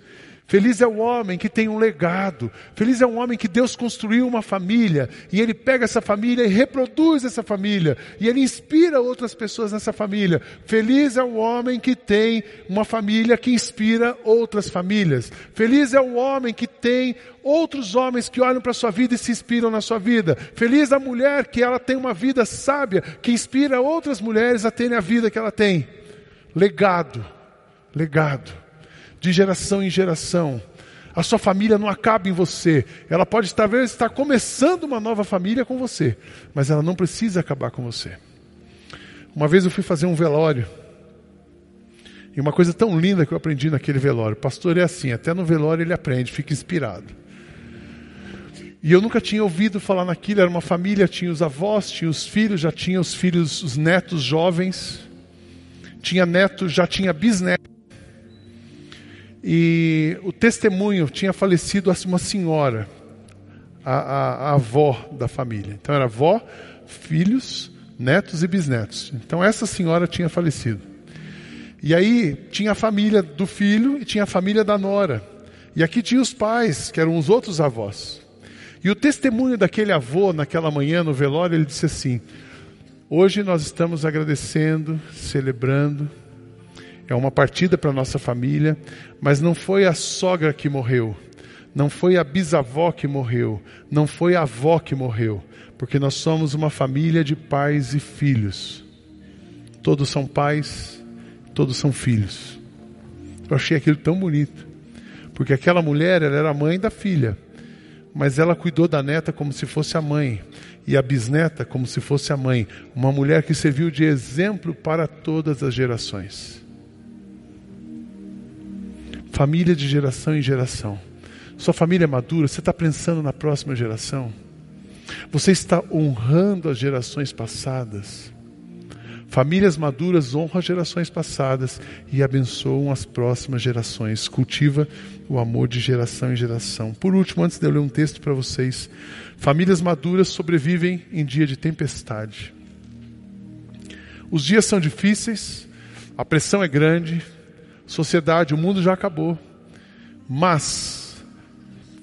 Feliz é o homem que tem um legado. Feliz é o homem que Deus construiu uma família e ele pega essa família e reproduz essa família e ele inspira outras pessoas nessa família. Feliz é o homem que tem uma família que inspira outras famílias. Feliz é o homem que tem outros homens que olham para sua vida e se inspiram na sua vida. Feliz a mulher que ela tem uma vida sábia que inspira outras mulheres a terem a vida que ela tem. Legado. Legado de geração em geração. A sua família não acaba em você. Ela pode talvez estar começando uma nova família com você, mas ela não precisa acabar com você. Uma vez eu fui fazer um velório. E uma coisa tão linda que eu aprendi naquele velório. O pastor é assim, até no velório ele aprende, fica inspirado. E eu nunca tinha ouvido falar naquilo, era uma família, tinha os avós, tinha os filhos, já tinha os filhos, os netos jovens, tinha netos, já tinha bisnetos. E o testemunho tinha falecido uma senhora, a, a, a avó da família. Então era avó, filhos, netos e bisnetos. Então essa senhora tinha falecido. E aí tinha a família do filho e tinha a família da nora. E aqui tinha os pais, que eram os outros avós. E o testemunho daquele avô naquela manhã no velório, ele disse assim: Hoje nós estamos agradecendo, celebrando é uma partida para nossa família, mas não foi a sogra que morreu, não foi a bisavó que morreu, não foi a avó que morreu, porque nós somos uma família de pais e filhos. Todos são pais, todos são filhos. Eu achei aquilo tão bonito, porque aquela mulher ela era mãe da filha, mas ela cuidou da neta como se fosse a mãe e a bisneta como se fosse a mãe, uma mulher que serviu de exemplo para todas as gerações. Família de geração em geração. Sua família é madura, você está pensando na próxima geração? Você está honrando as gerações passadas? Famílias maduras honram as gerações passadas e abençoam as próximas gerações. Cultiva o amor de geração em geração. Por último, antes de eu ler um texto para vocês, famílias maduras sobrevivem em dia de tempestade. Os dias são difíceis, a pressão é grande, sociedade, o mundo já acabou. Mas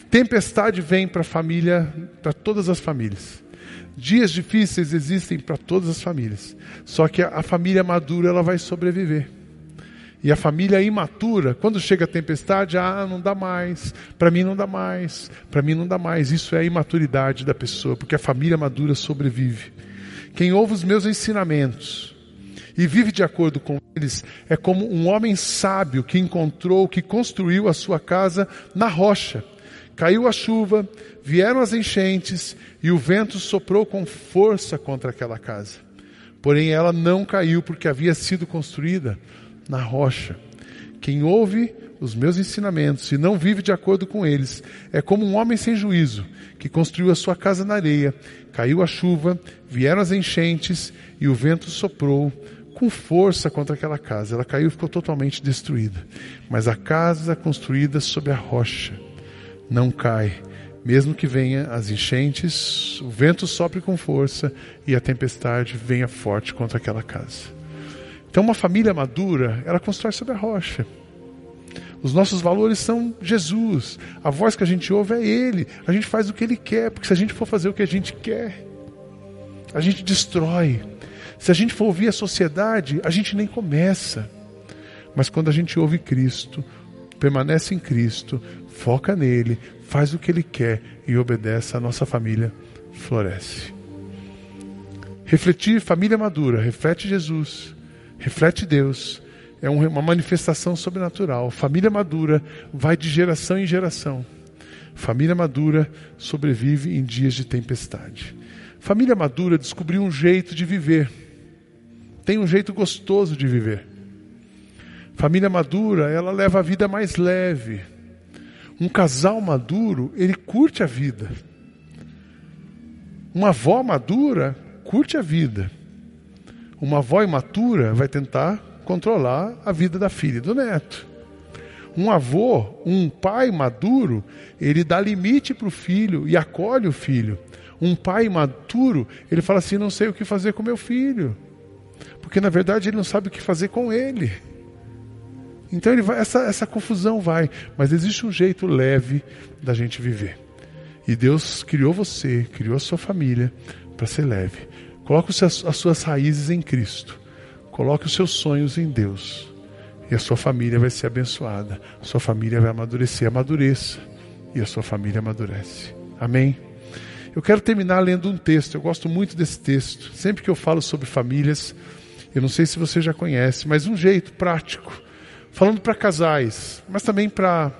tempestade vem para a família, para todas as famílias. Dias difíceis existem para todas as famílias. Só que a, família madura ela vai sobreviver. E a família imatura, quando chega a tempestade, ah, não dá mais, para mim não dá mais, para mim não dá mais. Isso é a imaturidade da pessoa, porque a família madura sobrevive. Quem ouve os meus ensinamentos e vive de acordo com eles é como um homem sábio que encontrou, que construiu a sua casa na rocha. Caiu a chuva, vieram as enchentes e o vento soprou com força contra aquela casa. Porém, ela não caiu porque havia sido construída na rocha. Quem ouve os meus ensinamentos e não vive de acordo com eles é como um homem sem juízo que construiu a sua casa na areia. Caiu a chuva, vieram as enchentes e o vento soprou com força contra aquela casa. Ela caiu e ficou totalmente destruída. Mas a casa construída sobre a rocha não cai. Mesmo que venha as enchentes, o vento sopre com força e a tempestade venha forte contra aquela casa. Então, uma família madura, ela constrói sobre a rocha. Os nossos valores são Jesus. A voz que a gente ouve é Ele. A gente faz o que Ele quer, porque se a gente for fazer o que a gente quer, a gente destrói. Se a gente for ouvir a sociedade, a gente nem começa. Mas quando a gente ouve Cristo, permanece em Cristo, foca nele, faz o que ele quer e obedece, a nossa família floresce. Refletir família madura, reflete Jesus, reflete Deus, é uma manifestação sobrenatural. Família madura vai de geração em geração. Família madura sobrevive em dias de tempestade. Família madura descobriu um jeito de viver tem um jeito gostoso de viver. Família madura, ela leva a vida mais leve. Um casal maduro, ele curte a vida. Uma avó madura curte a vida. Uma avó imatura vai tentar controlar a vida da filha e do neto. Um avô, um pai maduro, ele dá limite para o filho e acolhe o filho. Um pai maduro, ele fala assim: não sei o que fazer com meu filho, porque na verdade ele não sabe o que fazer com ele. Então ele vai, essa, essa confusão vai, mas existe um jeito leve da gente viver. E Deus criou você, criou a sua família para ser leve. Coloque as suas raízes em Cristo. Coloque os seus sonhos em Deus. E a sua família vai ser abençoada. A sua família vai amadurecer. Amadureça. E a sua família amadurece. Amém? Eu quero terminar lendo um texto. Eu gosto muito desse texto. Sempre que eu falo sobre famílias, eu não sei se você já conhece, mas um jeito prático. Falando para casais, mas também para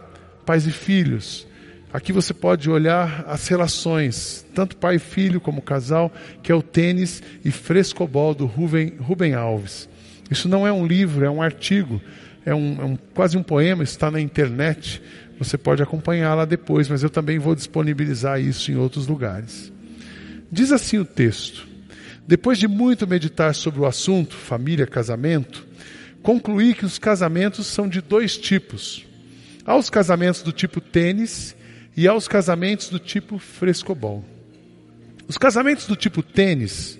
pais e filhos. Aqui você pode olhar as relações, tanto pai e filho como casal, que é o tênis e frescobol do Ruben Alves. Isso não é um livro, é um artigo, é um, é um quase um poema, está na internet. Você pode acompanhar lá depois, mas eu também vou disponibilizar isso em outros lugares. Diz assim o texto: Depois de muito meditar sobre o assunto, família, casamento, concluí que os casamentos são de dois tipos. Há os casamentos do tipo tênis e aos casamentos do tipo frescobol. Os casamentos do tipo tênis,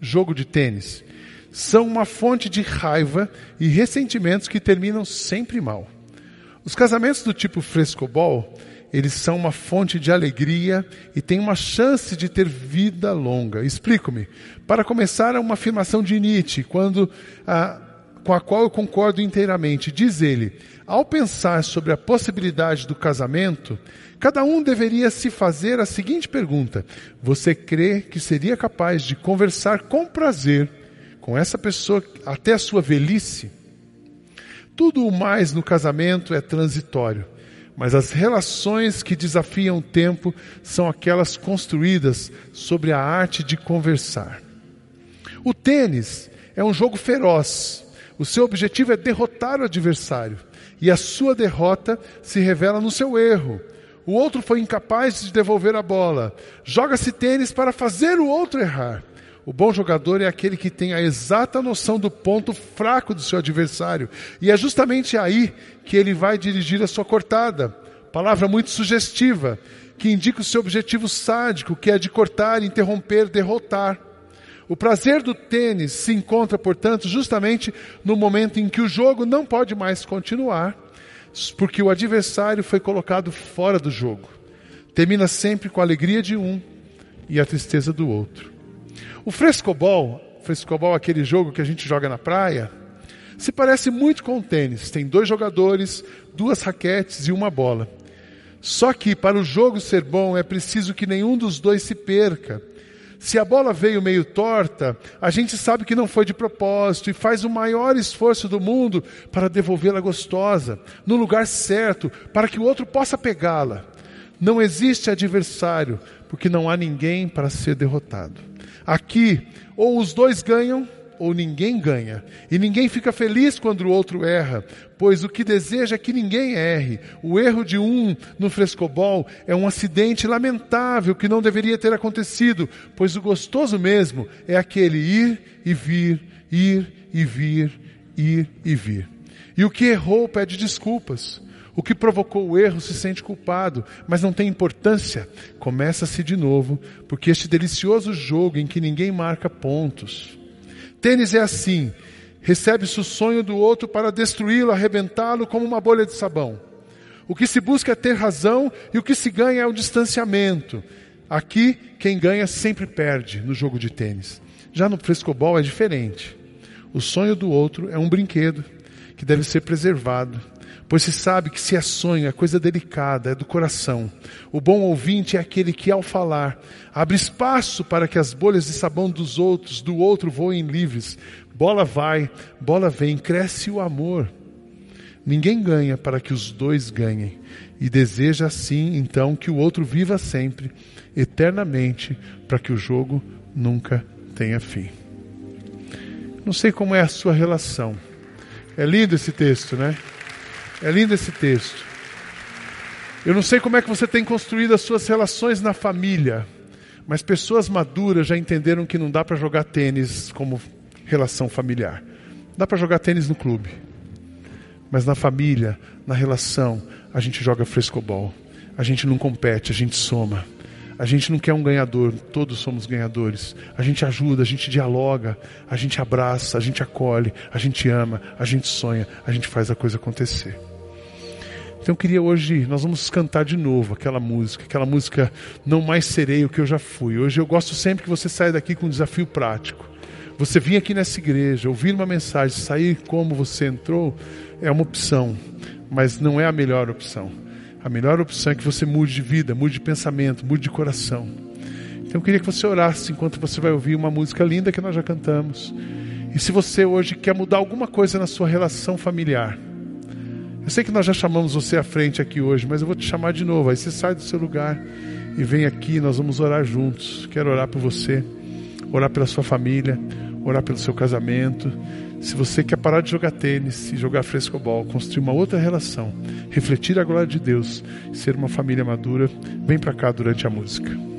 jogo de tênis, são uma fonte de raiva e ressentimentos que terminam sempre mal. Os casamentos do tipo frescobol, eles são uma fonte de alegria e têm uma chance de ter vida longa. Explico-me. Para começar, é uma afirmação de Nietzsche, quando, ah, com a qual eu concordo inteiramente. Diz ele: ao pensar sobre a possibilidade do casamento, cada um deveria se fazer a seguinte pergunta: Você crê que seria capaz de conversar com prazer com essa pessoa até a sua velhice? Tudo o mais no casamento é transitório, mas as relações que desafiam o tempo são aquelas construídas sobre a arte de conversar. O tênis é um jogo feroz. O seu objetivo é derrotar o adversário e a sua derrota se revela no seu erro. O outro foi incapaz de devolver a bola. Joga-se tênis para fazer o outro errar. O bom jogador é aquele que tem a exata noção do ponto fraco do seu adversário. E é justamente aí que ele vai dirigir a sua cortada. Palavra muito sugestiva, que indica o seu objetivo sádico, que é de cortar, interromper, derrotar. O prazer do tênis se encontra, portanto, justamente no momento em que o jogo não pode mais continuar, porque o adversário foi colocado fora do jogo. Termina sempre com a alegria de um e a tristeza do outro. O frescobol, frescobol é aquele jogo que a gente joga na praia, se parece muito com o tênis. Tem dois jogadores, duas raquetes e uma bola. Só que para o jogo ser bom é preciso que nenhum dos dois se perca. Se a bola veio meio torta, a gente sabe que não foi de propósito e faz o maior esforço do mundo para devolvê-la gostosa, no lugar certo, para que o outro possa pegá-la. Não existe adversário, porque não há ninguém para ser derrotado. Aqui, ou os dois ganham, ou ninguém ganha. E ninguém fica feliz quando o outro erra, pois o que deseja é que ninguém erre. O erro de um no frescobol é um acidente lamentável que não deveria ter acontecido, pois o gostoso mesmo é aquele ir e vir, ir e vir, ir e vir. E o que errou pede desculpas. O que provocou o erro se sente culpado, mas não tem importância. Começa-se de novo, porque este delicioso jogo em que ninguém marca pontos, Tênis é assim: recebe-se o sonho do outro para destruí-lo, arrebentá-lo como uma bolha de sabão. O que se busca é ter razão e o que se ganha é o distanciamento. Aqui, quem ganha sempre perde no jogo de tênis. Já no frescobol é diferente. O sonho do outro é um brinquedo que deve ser preservado pois se sabe que se é sonho, é coisa delicada, é do coração. O bom ouvinte é aquele que, ao falar, abre espaço para que as bolhas de sabão dos outros, do outro, voem livres. Bola vai, bola vem, cresce o amor. Ninguém ganha para que os dois ganhem, e deseja assim, então, que o outro viva sempre, eternamente, para que o jogo nunca tenha fim. Não sei como é a sua relação. É lindo esse texto, né? É lindo esse texto. Eu não sei como é que você tem construído as suas relações na família, mas pessoas maduras já entenderam que não dá para jogar tênis como relação familiar. Dá para jogar tênis no clube, mas na família, na relação, a gente joga frescobol. A gente não compete, a gente soma. A gente não quer um ganhador, todos somos ganhadores. A gente ajuda, a gente dialoga, a gente abraça, a gente acolhe, a gente ama, a gente sonha, a gente faz a coisa acontecer. Então eu queria hoje, nós vamos cantar de novo aquela música, aquela música Não Mais Serei o que eu já fui. Hoje eu gosto sempre que você saia daqui com um desafio prático. Você vir aqui nessa igreja, ouvir uma mensagem, sair como você entrou, é uma opção, mas não é a melhor opção. A melhor opção é que você mude de vida, mude de pensamento, mude de coração. Então eu queria que você orasse enquanto você vai ouvir uma música linda que nós já cantamos. E se você hoje quer mudar alguma coisa na sua relação familiar, eu sei que nós já chamamos você à frente aqui hoje, mas eu vou te chamar de novo. Aí você sai do seu lugar e vem aqui, nós vamos orar juntos. Quero orar por você, orar pela sua família, orar pelo seu casamento. Se você quer parar de jogar tênis e jogar frescobol, construir uma outra relação, refletir a glória de Deus, ser uma família madura, vem para cá durante a música.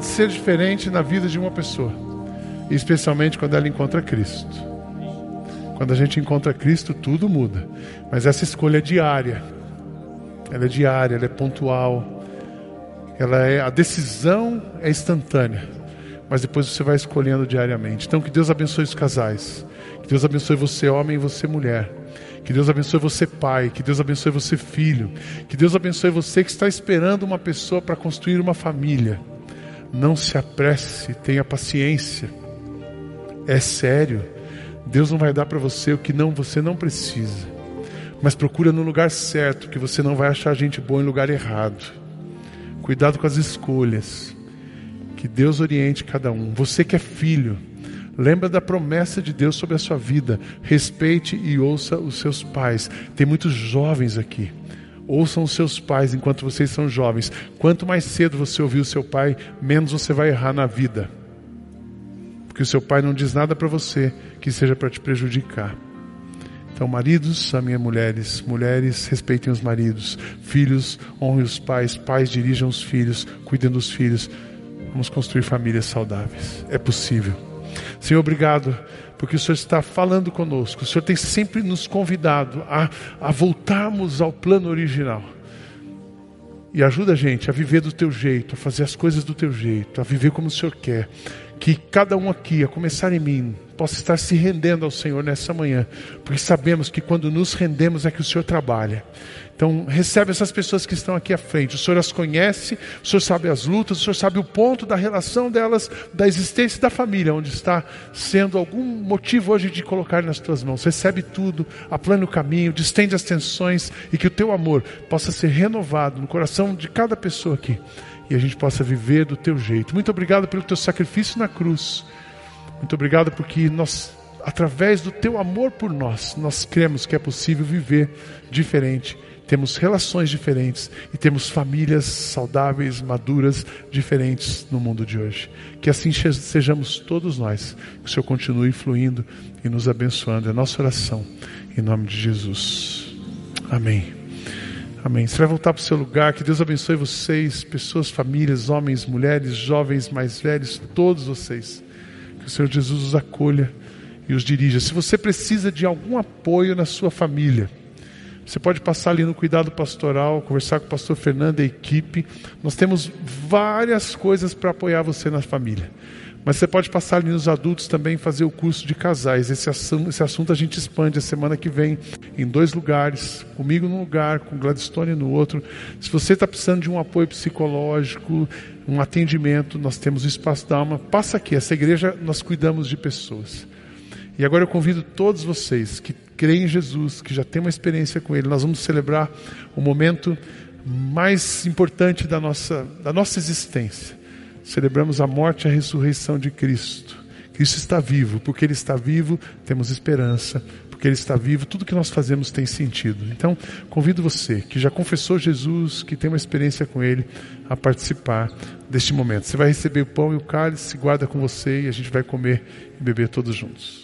Pode ser diferente na vida de uma pessoa, especialmente quando ela encontra Cristo. Quando a gente encontra Cristo, tudo muda. Mas essa escolha é diária. Ela é diária, ela é pontual. Ela é a decisão é instantânea. Mas depois você vai escolhendo diariamente. Então que Deus abençoe os casais. Que Deus abençoe você homem e você mulher. Que Deus abençoe você pai, que Deus abençoe você filho, que Deus abençoe você que está esperando uma pessoa para construir uma família. Não se apresse, tenha paciência. É sério. Deus não vai dar para você o que não você não precisa. Mas procura no lugar certo, que você não vai achar gente boa em lugar errado. Cuidado com as escolhas. Que Deus oriente cada um. Você que é filho, lembra da promessa de Deus sobre a sua vida. Respeite e ouça os seus pais. Tem muitos jovens aqui. Ouçam os seus pais enquanto vocês são jovens. Quanto mais cedo você ouvir o seu pai, menos você vai errar na vida. Porque o seu pai não diz nada para você que seja para te prejudicar. Então, maridos, amem mulheres, mulheres, respeitem os maridos, filhos, honrem os pais, pais dirijam os filhos, cuidem dos filhos. Vamos construir famílias saudáveis. É possível. Senhor, obrigado, porque o Senhor está falando conosco. O Senhor tem sempre nos convidado a, a voltarmos ao plano original. E ajuda a gente a viver do teu jeito, a fazer as coisas do teu jeito, a viver como o Senhor quer que cada um aqui, a começar em mim, possa estar se rendendo ao Senhor nessa manhã, porque sabemos que quando nos rendemos é que o Senhor trabalha. Então, recebe essas pessoas que estão aqui à frente. O Senhor as conhece, o Senhor sabe as lutas, o Senhor sabe o ponto da relação delas, da existência da família, onde está sendo algum motivo hoje de colocar nas tuas mãos. Recebe tudo, aplane o caminho, distende as tensões e que o teu amor possa ser renovado no coração de cada pessoa aqui e a gente possa viver do teu jeito. Muito obrigado pelo teu sacrifício na cruz. Muito obrigado porque nós, através do teu amor por nós, nós cremos que é possível viver diferente. Temos relações diferentes e temos famílias saudáveis, maduras, diferentes no mundo de hoje. Que assim sejamos todos nós. Que o Senhor continue fluindo e nos abençoando. É nossa oração. Em nome de Jesus. Amém. Amém. Você vai voltar para o seu lugar. Que Deus abençoe vocês, pessoas, famílias, homens, mulheres, jovens, mais velhos, todos vocês. Que o Senhor Jesus os acolha e os dirija. Se você precisa de algum apoio na sua família, você pode passar ali no cuidado pastoral, conversar com o pastor Fernando e a equipe. Nós temos várias coisas para apoiar você na família. Mas você pode passar ali nos adultos também fazer o curso de casais. Esse assunto, esse assunto a gente expande a semana que vem em dois lugares, comigo num lugar, com Gladstone no outro. Se você está precisando de um apoio psicológico, um atendimento, nós temos o Espaço da Alma. Passa aqui, essa igreja nós cuidamos de pessoas. E agora eu convido todos vocês que creem em Jesus, que já têm uma experiência com Ele, nós vamos celebrar o momento mais importante da nossa, da nossa existência celebramos a morte e a ressurreição de Cristo. Cristo está vivo, porque Ele está vivo, temos esperança, porque Ele está vivo, tudo que nós fazemos tem sentido. Então, convido você que já confessou Jesus, que tem uma experiência com Ele, a participar deste momento. Você vai receber o pão e o cálice, guarda com você e a gente vai comer e beber todos juntos.